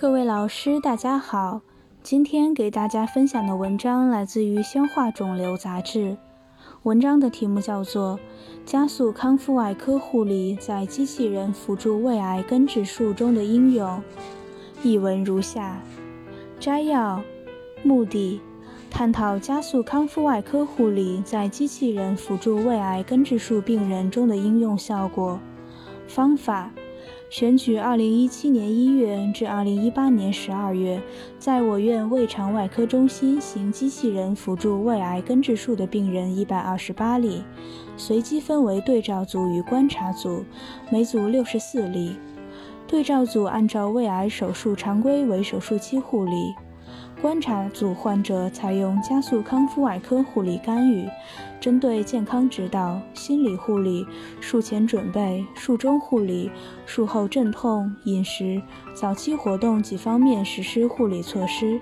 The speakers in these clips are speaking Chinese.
各位老师，大家好。今天给大家分享的文章来自于《消化肿瘤杂志》，文章的题目叫做《加速康复外科护理在机器人辅助胃癌根治术中的应用》。译文如下：摘要，目的，探讨加速康复外科护理在机器人辅助胃癌根治术病人中的应用效果。方法。选取2017年1月至2018年12月，在我院胃肠外科中心行机器人辅助胃癌根治术的病人128例，随机分为对照组与观察组，每组64例。对照组按照胃癌手术常规为手术期护理。观察组患者采用加速康复外科护理干预，针对健康指导、心理护理、术前准备、术中护理、术后镇痛、饮食、早期活动几方面实施护理措施。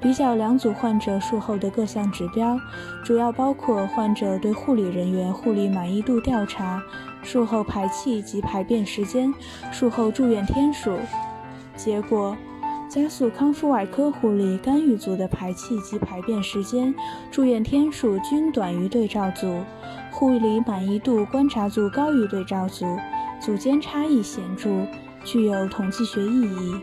比较两组患者术后的各项指标，主要包括患者对护理人员护理满意度调查、术后排气及排便时间、术后住院天数。结果。加速康复外科护理干预组的排气及排便时间、住院天数均短于对照组，护理满意度观察组高于对照组，组间差异显著，具有统计学意义。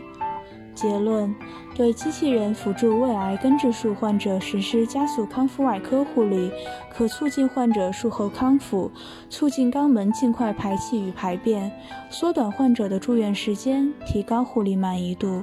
结论：对机器人辅助胃癌根治术患者实施加速康复外科护理，可促进患者术后康复，促进肛门尽快排气与排便，缩短患者的住院时间，提高护理满意度。